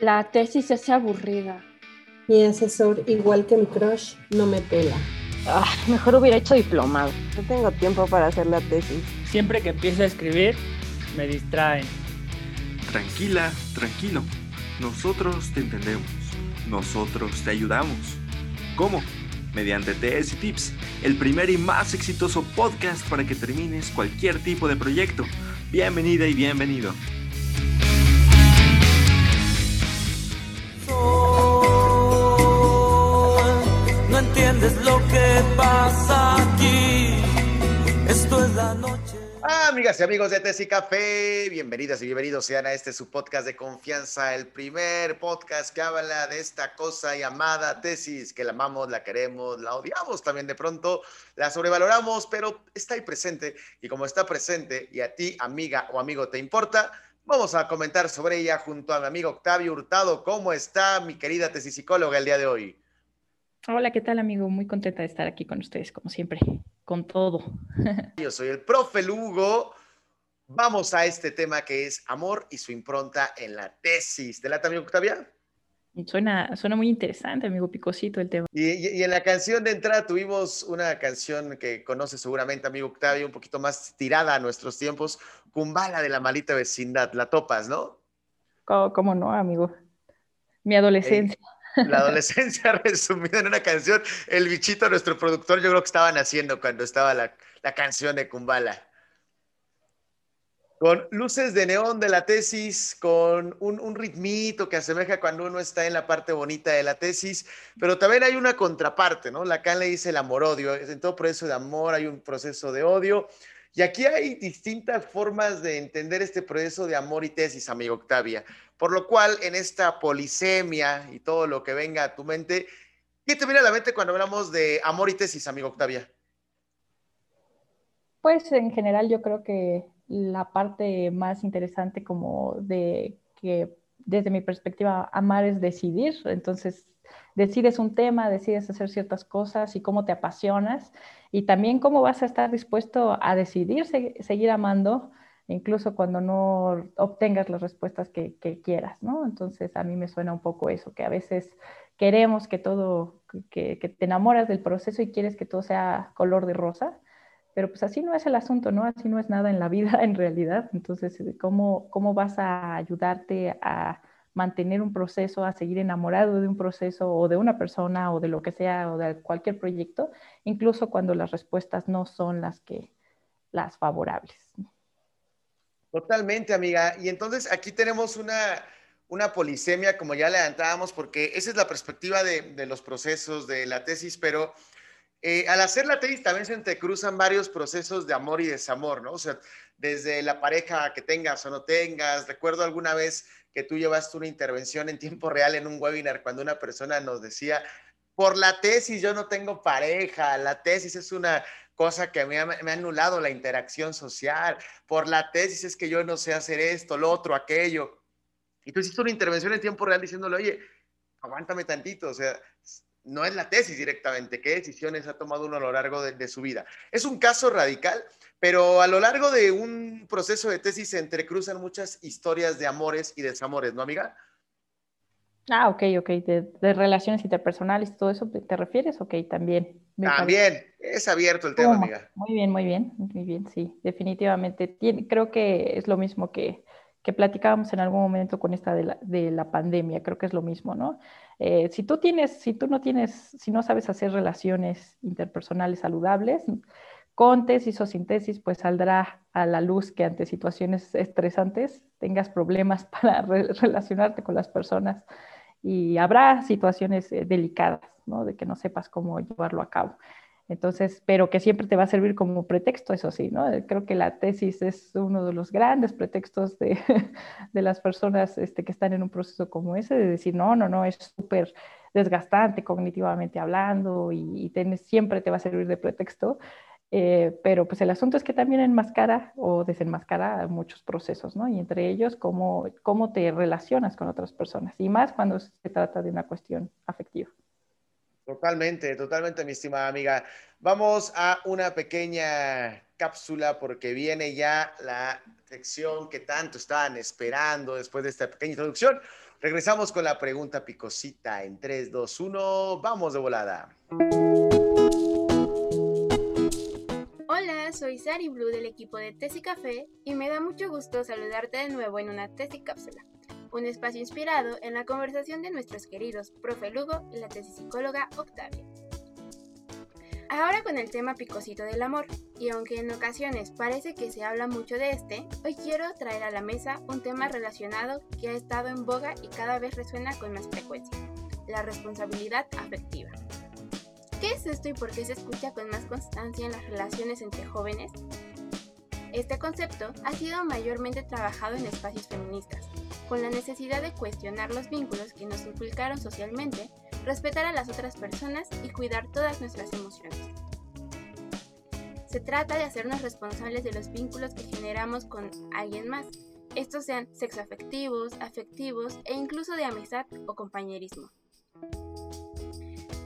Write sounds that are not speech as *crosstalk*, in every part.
La tesis es aburrida. Mi asesor, igual que mi crush, no me pela. Ah, mejor hubiera hecho diplomado. No tengo tiempo para hacer la tesis. Siempre que empiezo a escribir, me distraen. Tranquila, tranquilo. Nosotros te entendemos. Nosotros te ayudamos. ¿Cómo? Mediante TS y Tips, el primer y más exitoso podcast para que termines cualquier tipo de proyecto. Bienvenida y bienvenido. Entiendes lo que pasa aquí. Esto es la noche. Amigas y amigos de Tesis y Café, bienvenidas y bienvenidos sean a este su podcast de confianza, el primer podcast que habla de esta cosa llamada tesis, que la amamos, la queremos, la odiamos también de pronto, la sobrevaloramos, pero está ahí presente y como está presente y a ti, amiga o amigo, te importa, vamos a comentar sobre ella junto a mi amigo Octavio Hurtado. ¿Cómo está mi querida tesis psicóloga el día de hoy? Hola, ¿qué tal amigo? Muy contenta de estar aquí con ustedes, como siempre, con todo. *laughs* Yo soy el profe Lugo. Vamos a este tema que es amor y su impronta en la tesis. ¿Te late, amigo Octavia? Suena, suena muy interesante, amigo Picosito, el tema. Y, y- y en la canción de entrada tuvimos una canción que conoce seguramente, amigo Octavio, un poquito más tirada a nuestros tiempos, Kumbala de la malita vecindad. La topas, ¿no? ¿Cómo, cómo no, amigo? Mi adolescencia. La adolescencia *laughs* resumida en una canción. El bichito, nuestro productor, yo creo que estaban haciendo cuando estaba la, la canción de Kumbala. Con luces de neón de la tesis, con un, un ritmito que asemeja cuando uno está en la parte bonita de la tesis, pero también hay una contraparte, ¿no? Lacan le dice el amor-odio. En todo proceso de amor hay un proceso de odio. Y aquí hay distintas formas de entender este proceso de amor y tesis, amigo Octavia. Por lo cual, en esta polisemia y todo lo que venga a tu mente, ¿qué te viene a la mente cuando hablamos de amor y tesis, amigo Octavia? Pues en general yo creo que la parte más interesante como de que desde mi perspectiva amar es decidir, entonces decides un tema, decides hacer ciertas cosas y cómo te apasionas y también cómo vas a estar dispuesto a decidir se- seguir amando incluso cuando no obtengas las respuestas que, quieras, ¿no? Entonces a mí me suena un poco eso, que a veces queremos que todo, que, que te enamoras del proceso y quieres que todo sea color de rosa, pero pues así no es el asunto, ¿no? Así no es nada en la vida *laughs* en realidad. Entonces, ¿cómo, cómo vas a ayudarte a mantener un proceso, a seguir enamorado de un proceso o de una persona o de lo que sea o de cualquier proyecto, incluso cuando las respuestas no son las que las favorables? Totalmente, amiga. Y entonces aquí tenemos una, una polisemia, como ya le adelantábamos, porque esa es la perspectiva de, de los procesos de la tesis, pero eh, al hacer la tesis también se entrecruzan varios procesos de amor y desamor, ¿no? O sea, desde la pareja que tengas o no tengas. Recuerdo alguna vez que tú llevaste una intervención en tiempo real en un webinar cuando una persona nos decía, por la tesis yo no tengo pareja, la tesis es una cosa que me ha, me ha anulado la interacción social, por la tesis es que yo no sé hacer esto, lo otro, aquello. Y tú hiciste una intervención en tiempo real diciéndole, oye, aguántame tantito, o sea, no es la tesis directamente, qué decisiones ha tomado uno a lo largo de, de su vida. Es un caso radical, pero a lo largo de un proceso de tesis se entrecruzan muchas historias de amores y desamores, ¿no, amiga? Ah, ok, ok, de, de relaciones interpersonales, todo eso, ¿te, refieres? Ok, también. parece. También, es abierto el tema, amiga. Muy bien, muy bien, muy bien, sí, definitivamente. Tiene- creo que es lo mismo que, que platicábamos en algún momento con esta de la, de la pandemia, creo que es lo mismo, ¿no? Eh, si tú tienes, si tú no tienes, si no sabes hacer relaciones interpersonales saludables, con tesis o sin tesis, pues saldrá a la luz que ante situaciones estresantes tengas problemas *laughs* para re- relacionarte con las personas y habrá situaciones eh, delicadas, ¿no? De que no sepas cómo llevarlo a cabo. Entonces, pero que siempre te va a servir como pretexto, eso sí, ¿no? Eh, Creo que la tesis es uno de los grandes pretextos de, *laughs* de las personas este, que están en un proceso como ese, de decir, no, no, no, es súper desgastante cognitivamente hablando y, y tienes- siempre te va a servir de pretexto. Eh, pero pues el asunto es que también enmascara o desenmascara muchos procesos, ¿no? Y entre ellos, cómo, cómo te relacionas con otras personas, y más cuando se trata de una cuestión afectiva. Totalmente, totalmente, mi estimada amiga. Vamos a una pequeña cápsula porque viene ya la sección que tanto estaban esperando después de esta pequeña introducción. Regresamos con la pregunta picosita en 3, 2, 1. Vamos de volada. Hola, soy Sari Blue del equipo de Tesi Café y me da mucho gusto saludarte de nuevo en una Tesi Cápsula, un espacio inspirado en la conversación de nuestros queridos profe Lugo y la tesis psicóloga Octavia. Ahora con el tema picosito del amor, y aunque en ocasiones parece que se habla mucho de este, hoy quiero traer a la mesa un tema relacionado que ha estado en boga y cada vez resuena con más frecuencia, la responsabilidad afectiva. ¿Qué es esto y por qué se escucha con más constancia en las relaciones entre jóvenes? Este concepto ha sido mayormente trabajado en espacios feministas, con la necesidad de cuestionar los vínculos que nos inculcaron socialmente, respetar a las otras personas y cuidar todas nuestras emociones. Se trata de hacernos responsables de los vínculos que generamos con alguien más, estos sean sexoafectivos, afectivos e incluso de amistad o compañerismo.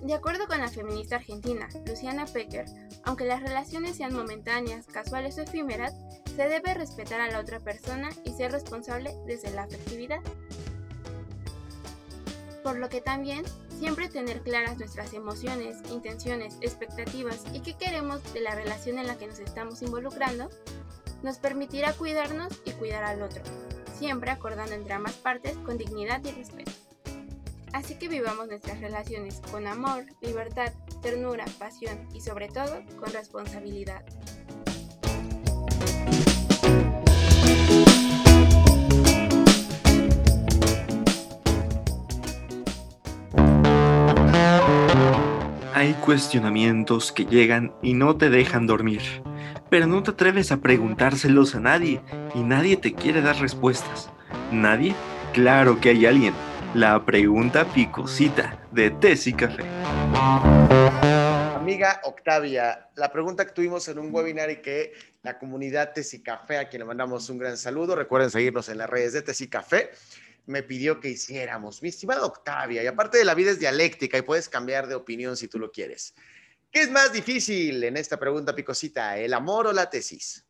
De acuerdo con la feminista argentina Luciana Pecker, aunque las relaciones sean momentáneas, casuales o efímeras, se debe respetar a la otra persona y ser responsable desde la afectividad. Por lo que también siempre tener claras nuestras emociones, intenciones, expectativas y qué queremos de la relación en la que nos estamos involucrando, nos permitirá cuidarnos y cuidar al otro, siempre acordando entre ambas partes con dignidad y respeto. Así que vivamos nuestras relaciones con amor, libertad, ternura, pasión y sobre todo con responsabilidad. Hay cuestionamientos que llegan y no te dejan dormir, pero no te atreves a preguntárselos a nadie y nadie te quiere dar respuestas. ¿Nadie? Claro que hay alguien la pregunta picosita de Tesi Café. Amiga Octavia, la pregunta que tuvimos en un webinar y que la comunidad Tesi Café, a quien le mandamos un gran saludo, recuerden seguirnos en las redes de Tesi Café, me pidió que hiciéramos. Mi estimada Octavia, y aparte de la vida es dialéctica y puedes cambiar de opinión si tú lo quieres. ¿Qué es más difícil en esta pregunta picosita, el amor o la tesis?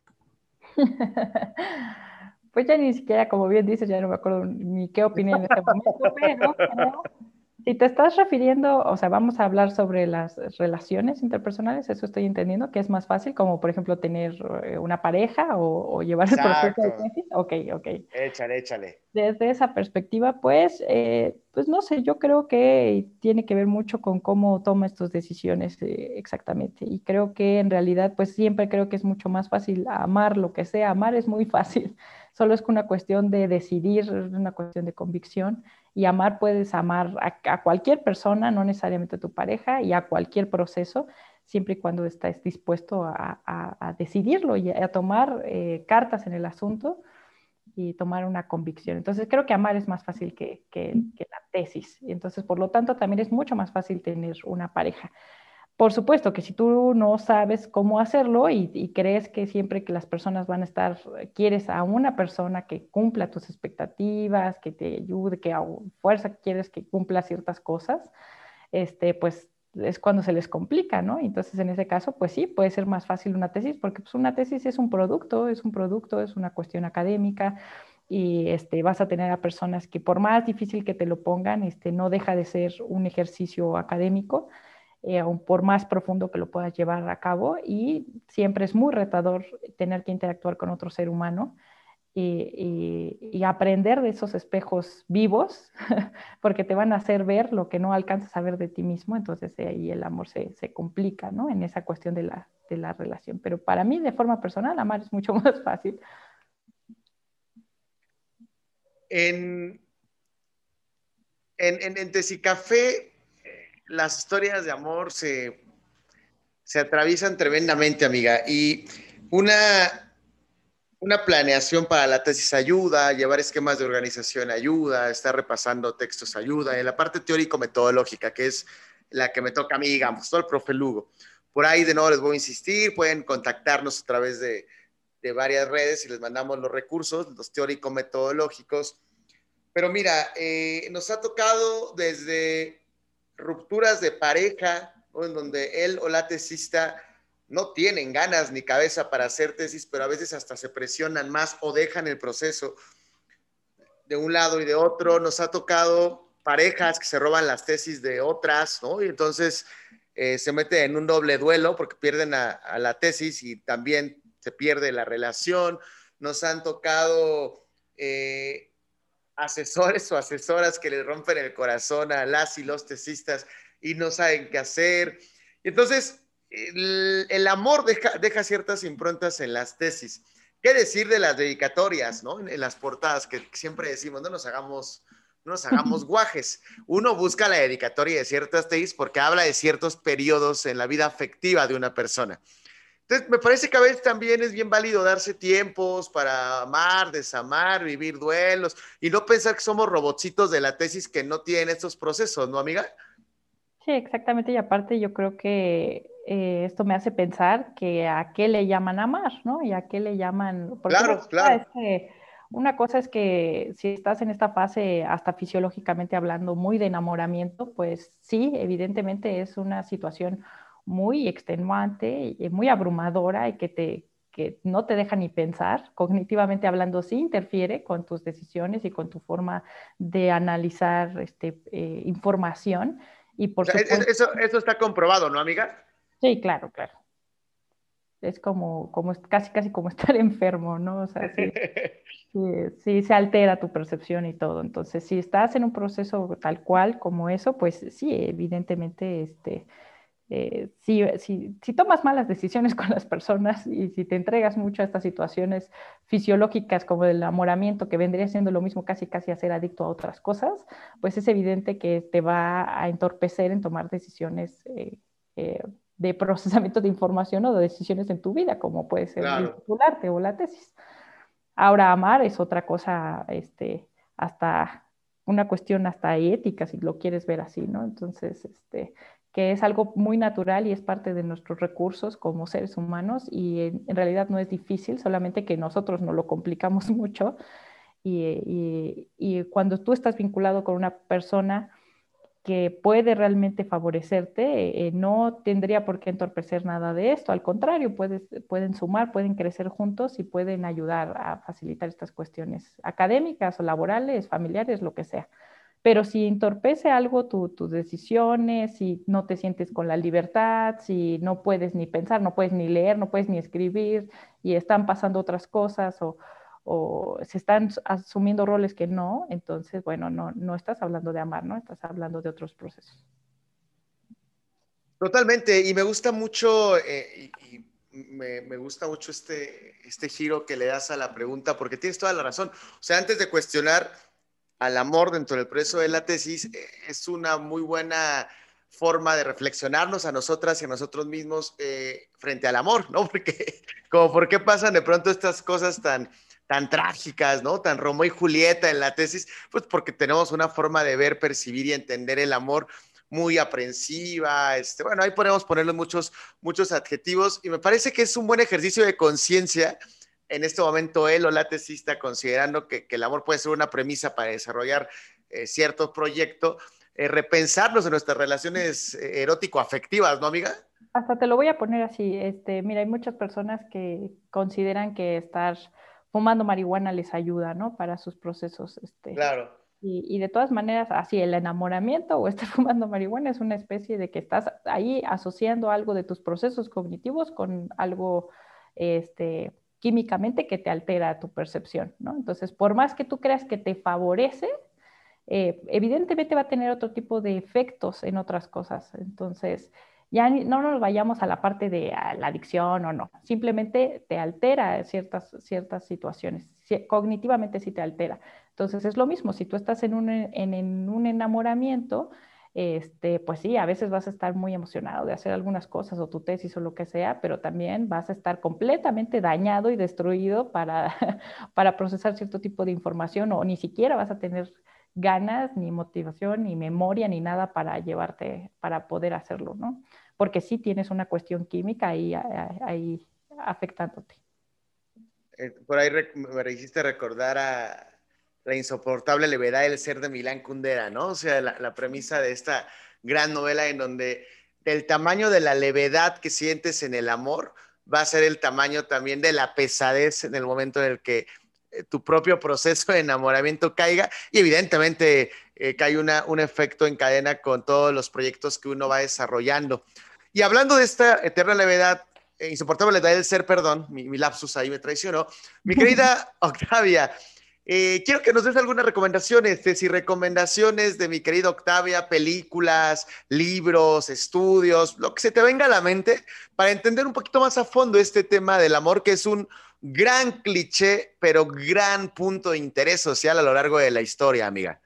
*laughs* pues ya ni siquiera, como bien dices, ya no me acuerdo ni qué opinión en este momento, si te estás refiriendo, o sea, vamos a hablar sobre las relaciones interpersonales, eso estoy entendiendo, que es más fácil, como por ejemplo tener eh, una pareja o, llevar el proceso de tesis. Ok, ok. Échale, échale. Desde esa perspectiva, pues, eh, pues no sé, yo creo que tiene que ver mucho con cómo toma estas decisiones eh, exactamente. Y creo que en realidad, pues siempre creo que es mucho más fácil amar lo que sea. Amar es muy fácil *laughs* solo es una cuestión de decidir, una cuestión de convicción. Y amar puedes amar a, cualquier persona, no necesariamente a tu pareja, y a cualquier proceso, siempre y cuando estés dispuesto a, decidirlo y a, tomar eh, cartas en el asunto y tomar una convicción. Entonces creo que amar es más fácil que, que, la tesis. Entonces, por lo tanto, también es mucho más fácil tener una pareja. Por supuesto que si tú no sabes cómo hacerlo y, crees que siempre que las personas van a estar, quieres a una persona que cumpla tus expectativas, que te ayude, que a fuerza quieres que cumpla ciertas cosas, este, pues es cuando se les complica, ¿no? Entonces, en ese caso, pues sí, puede ser más fácil una tesis, porque pues, una tesis es un producto, es un producto, es una cuestión académica, y este, vas a tener a personas que por más difícil que te lo pongan, este, no deja de ser un ejercicio académico, eh, aún por más profundo que lo puedas llevar a cabo y siempre es muy retador tener que interactuar con otro ser humano y, aprender de esos espejos vivos *laughs* porque te van a hacer ver lo que no alcanzas a ver de ti mismo, entonces ahí el amor se, se complica ¿no? en esa cuestión de la, de la relación. Pero para mí, de forma personal, amar es mucho *laughs* más fácil. En, en, en, en Tesicafé las historias de amor se, se atraviesan tremendamente, amiga. Y una, una planeación para la tesis ayuda, llevar esquemas de organización ayuda, estar repasando textos ayuda, en la parte teórico-metodológica, que es la que me toca a mí, digamos, todo el profe Lugo. Por ahí de nuevo les voy a insistir, pueden contactarnos a través de, de varias redes y les mandamos los recursos, los teórico-metodológicos. Pero mira, eh, nos ha tocado desde rupturas de pareja, en donde él o la tesista no tienen ganas ni cabeza para hacer tesis, pero a veces hasta se presionan más o dejan el proceso de un lado y de otro. Nos ha tocado parejas que se roban las tesis de otras, ¿no? Y entonces eh, se mete en un doble duelo porque pierden a, la tesis y también se pierde la relación. Nos han tocado eh, asesores o asesoras que le rompen el corazón a las y los tesistas y no saben qué hacer. Entonces, el, amor deja, ciertas improntas en las tesis. ¿Qué decir de las dedicatorias, ¿no? En, las portadas, que siempre decimos, no nos hagamos, no nos hagamos *laughs* guajes. Uno busca la dedicatoria de ciertas tesis porque habla de ciertos periodos en la vida afectiva de una persona. Entonces, me parece que a veces también es bien válido darse tiempos para amar, desamar, vivir duelos y no pensar que somos robotcitos de la tesis que no tienen estos procesos, ¿no, amiga? Sí, exactamente. Y aparte yo creo que eh, esto me hace pensar que a qué le llaman amar, ¿no? Y a qué le llaman... claro, claro. una cosa es que si estás en esta fase, hasta fisiológicamente hablando, muy de enamoramiento, pues sí, evidentemente es una situación muy extenuante y muy abrumadora y que, te, que no te deja ni pensar, cognitivamente hablando, sí interfiere con tus decisiones y con tu forma de analizar este, eh, información y por eso, eso está comprobado, ¿no, amiga? Sí, claro, claro. Es como, como casi, casi como *laughs* estar enfermo, ¿no? O sea, *laughs* sí, se altera tu percepción y todo. Entonces, si estás en un proceso tal cual como eso, pues sí, evidentemente, este, eh, si, si, si, tomas malas decisiones *laughs* con las personas y si te entregas mucho a estas situaciones fisiológicas como el enamoramiento, que vendría siendo lo mismo casi casi a ser adicto a otras cosas, pues es evidente que te va a entorpecer en tomar decisiones eh, eh, de procesamiento de información o de decisiones en tu vida, como puede ser el titularte o la tesis. Ahora, amar es otra cosa, este, hasta una cuestión hasta ética, si lo quieres ver así, ¿no? Entonces, este, que es algo muy natural y es parte de nuestros recursos como seres humanos y en, realidad no es difícil, solamente que nosotros no lo complicamos *laughs* mucho y, y, cuando tú estás vinculado con una persona que puede realmente favorecerte, eh, no tendría por qué entorpecer nada de esto, al contrario, pueden sumar, pueden crecer juntos y pueden ayudar a facilitar estas cuestiones académicas o laborales, familiares, lo que sea. Pero si entorpece algo tus decisiones, si no te sientes con la libertad, si no puedes ni pensar, no puedes ni leer, no puedes ni escribir y están pasando otras cosas o, o se están asumiendo roles que no, entonces, bueno, no, no estás hablando de amar, ¿no? Estás hablando de otros procesos. Totalmente, y me gusta mucho, eh, y, me, me, gusta mucho este, este giro que le das a la pregunta, porque tienes toda la razón. O sea, antes de cuestionar al amor dentro del proceso de la tesis eh, es una muy buena forma de reflexionarnos a nosotras y a nosotros mismos eh, frente al amor, ¿no? *laughs* Porque como por qué pasan de pronto estas cosas tan, tan trágicas, ¿no? Tan Romeo y Julieta en la tesis, pues porque tenemos una forma de ver, percibir y entender el amor muy aprensiva, este, bueno, ahí podemos ponerle muchos, muchos adjetivos y me parece que es un buen ejercicio de conciencia en este momento él o la tesista, considerando que, el amor puede ser una premisa para desarrollar eh, cierto proyecto, eh, repensarnos en nuestras relaciones eh, erótico-afectivas, ¿no, amiga? Hasta te lo voy a poner así. Este, mira, hay muchas personas que consideran que estar fumando marihuana les ayuda, ¿no? Para sus procesos. Este, claro. Y, y, de todas maneras, así el enamoramiento o estar *laughs* fumando marihuana es una especie de que estás ahí asociando algo de tus procesos cognitivos con algo, este, químicamente que te altera tu percepción, ¿no? Entonces, por más que tú creas que te favorece, eh, evidentemente va a tener otro tipo de efectos en otras cosas. Entonces, ya no nos vayamos a la parte de la adicción o no, simplemente te altera ciertas, ciertas situaciones, cognitivamente sí te altera. Entonces, es lo mismo, si tú estás en un, en un enamoramiento, este, pues sí, a veces vas a estar muy emocionado de hacer algunas cosas o tu tesis o lo que sea, pero también vas a estar completamente dañado y destruido para, *laughs* para procesar cierto tipo de información o ni siquiera vas a tener ganas, ni motivación, ni memoria, ni nada para llevarte, para poder hacerlo, ¿no? Porque sí tienes una cuestión química ahí, ahí afectándote. Eh, por ahí me hiciste recordar a la insoportable levedad del ser de Milán Kundera, ¿no? O sea, la, la premisa de esta gran novela en donde el tamaño de la levedad que sientes en el amor va a ser el tamaño también de la pesadez en el momento en el que eh, tu propio proceso de enamoramiento caiga y evidentemente eh, cae una, un efecto en cadena con todos los proyectos que uno va desarrollando. Y hablando de esta eterna levedad, eh, insoportable levedad del ser, perdón, mi, mi lapsus ahí me traicionó, mi querida *laughs* Octavia, eh, quiero que nos des algunas recomendaciones, si recomendaciones de mi querida Octavia, películas, libros, estudios, lo que se te venga a la mente, para entender un poquito más a fondo este tema del amor, que es un gran cliché, pero gran punto de interés social a lo largo de la historia, amiga.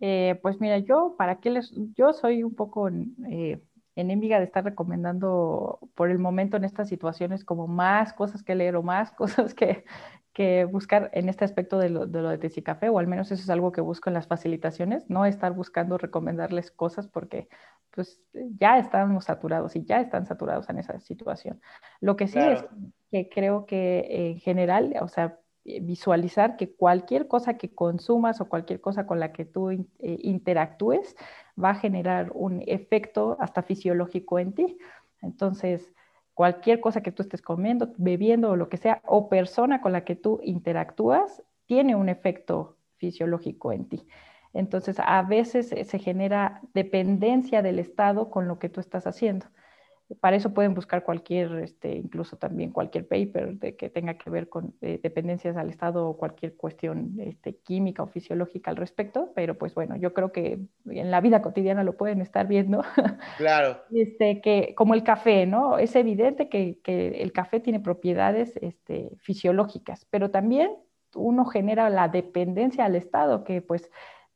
Eh, pues mira, yo, ¿para qué les...? Yo soy un poco eh, enemiga de estar recomendando por el momento en estas situaciones como más cosas que leer o más *laughs* cosas que, que buscar en este aspecto de lo, de lo de o al menos eso es algo que busco en las facilitaciones, no estar buscando recomendarles cosas porque pues ya estamos saturados y ya están saturados en esa situación. Lo que sí claro. es que creo que en general, o sea, visualizar que cualquier cosa que consumas o cualquier cosa con la que tú eh, interactúes va a generar un efecto hasta fisiológico en ti. Entonces, cualquier cosa que tú estés comiendo, bebiendo o lo que sea, o persona con la que tú interactúas, tiene un efecto fisiológico en ti. Entonces, a veces se genera dependencia del estado con lo que tú estás haciendo. Para eso pueden buscar cualquier, este, incluso también cualquier paper de que tenga que ver con eh, dependencias al Estado o cualquier cuestión este, química o fisiológica al respecto, pero pues bueno, yo creo que en la vida cotidiana lo pueden estar viendo. *laughs* Claro. este, que, como el café, ¿no? Es evidente que, que el café tiene propiedades este, fisiológicas, pero también uno genera la dependencia al Estado, que pues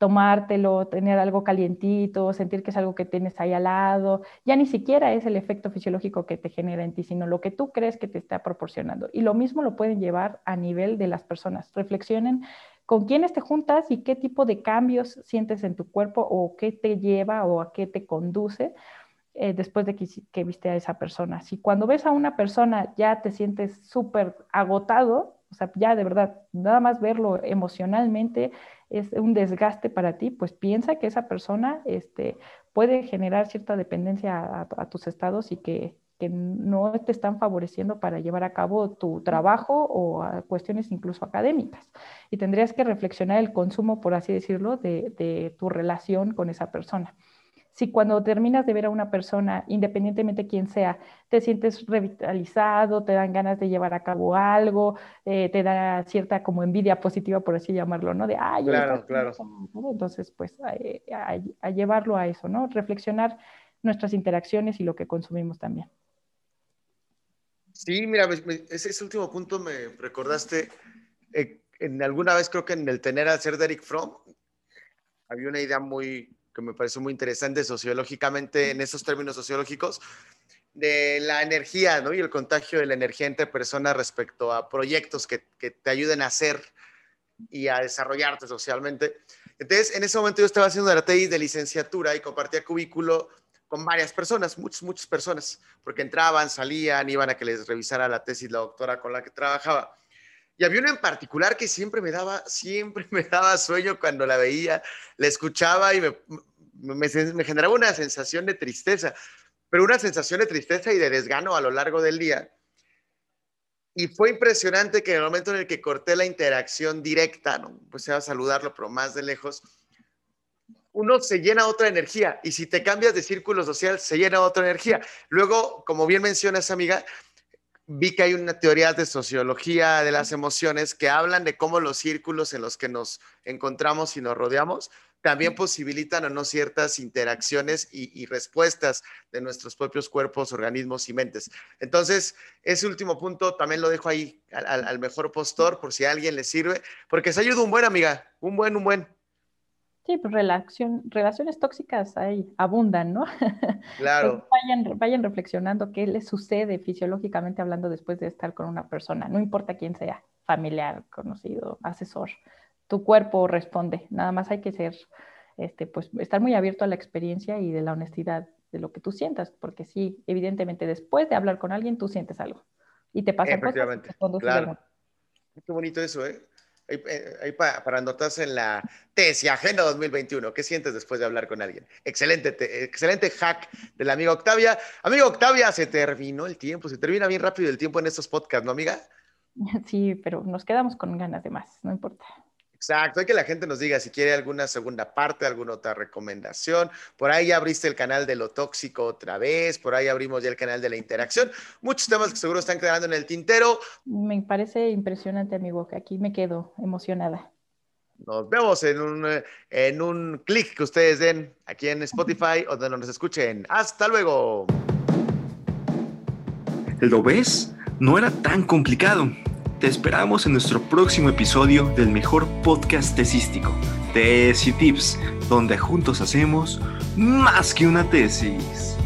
tomártelo, tener algo calientito, sentir que es algo que tienes ahí al lado, ya ni siquiera es el efecto fisiológico que te genera en ti, sino lo que tú crees que te está proporcionando. Y lo mismo lo pueden llevar a nivel de las personas. Reflexionen con quiénes te juntas y qué tipo de cambios sientes en tu cuerpo o qué te lleva o a qué te conduce. Eh, después de que, que viste a esa persona. Si cuando ves a una persona ya te sientes súper agotado, o sea, ya de verdad, nada más verlo emocionalmente es un desgaste para ti, pues piensa que esa persona este, puede generar cierta dependencia a, tus estados y que, que, no te están favoreciendo para llevar a cabo tu trabajo o cuestiones incluso académicas. Y tendrías que reflexionar el consumo, por así decirlo, de, de tu relación con esa persona si cuando terminas de ver a una persona, independientemente de quién sea, te sientes revitalizado, te dan ganas de llevar a cabo algo, eh, te da cierta como envidia positiva, por así llamarlo, ¿no? De, ay, claro, claro. Entonces, pues, a, a, a, llevarlo a eso, ¿no? Reflexionar nuestras interacciones y lo que consumimos también. Sí, mira, ese, ese último punto me recordaste, eh, en alguna vez creo que en el tener a ser de Eric Fromm, había una idea muy que me pareció muy interesante sociológicamente, en esos términos sociológicos, de la energía ¿no? y el contagio de la energía entre personas respecto a proyectos que, que te ayuden a hacer y a desarrollarte socialmente. Entonces, en ese momento yo estaba haciendo la tesis de licenciatura y compartía cubículo con varias personas, muchas, muchas personas, porque entraban, salían, iban a que les revisara la tesis la doctora con la que trabajaba. Y había una en particular que siempre me daba, siempre *laughs* me daba sueño cuando la veía, la escuchaba y me, generaba una sensación de tristeza, pero una sensación de tristeza y de desgano a lo largo del día. Y fue impresionante que en el momento en el que corté la interacción directa, ¿no? pues a saludarlo, pero más de lejos, uno se llena otra energía y si te cambias de círculo social, se llena otra energía. Luego, como bien mencionas, amiga, vi que hay una teoría de sociología de las emociones que hablan de cómo los círculos en los que nos encontramos y nos rodeamos también posibilitan o no ciertas interacciones y, y, respuestas de nuestros propios cuerpos, organismos y mentes. Entonces, ese último punto también lo dejo ahí al, al mejor postor por si a alguien le sirve, porque se ayuda un buen, amiga, un buen, un buen. Sí, pues relaciones tóxicas ahí abundan, ¿no? *laughs* Claro. Vayan, vayan reflexionando qué les sucede fisiológicamente hablando después de estar con una persona, no importa quién sea, familiar, conocido, asesor. Tu cuerpo responde, nada más hay que ser, este, pues, estar muy abierto a la experiencia y de la honestidad de lo que tú sientas, porque sí, evidentemente después de hablar con alguien tú sientes algo y te pasa cosas. Claro. Qué bonito eso, ¿eh? Ahí, eh, para anotarse en la tesis Agenda 2021. ¿Qué sientes después de hablar con alguien? Excelente, excelente hack de la amiga Octavia. Amiga Octavia, se terminó el tiempo, se termina bien rápido el tiempo en estos podcasts, ¿no, amiga? *laughs* Sí, pero nos quedamos con ganas de más, no importa. Exacto, hay que la gente nos diga si quiere alguna segunda parte, alguna otra recomendación. Por ahí ya abriste el canal de lo tóxico otra vez, por ahí abrimos ya el canal de la interacción. Muchos temas que seguro están quedando en el tintero. Me parece impresionante, amigo, que aquí me quedo emocionada. Nos vemos en un, en un clic que ustedes den aquí en Spotify o donde nos escuchen. Hasta luego. ¿Lo ves? No era tan complicado. Te esperamos en nuestro próximo episodio del mejor podcast tesístico, Tesis Tips, donde juntos hacemos más que una tesis.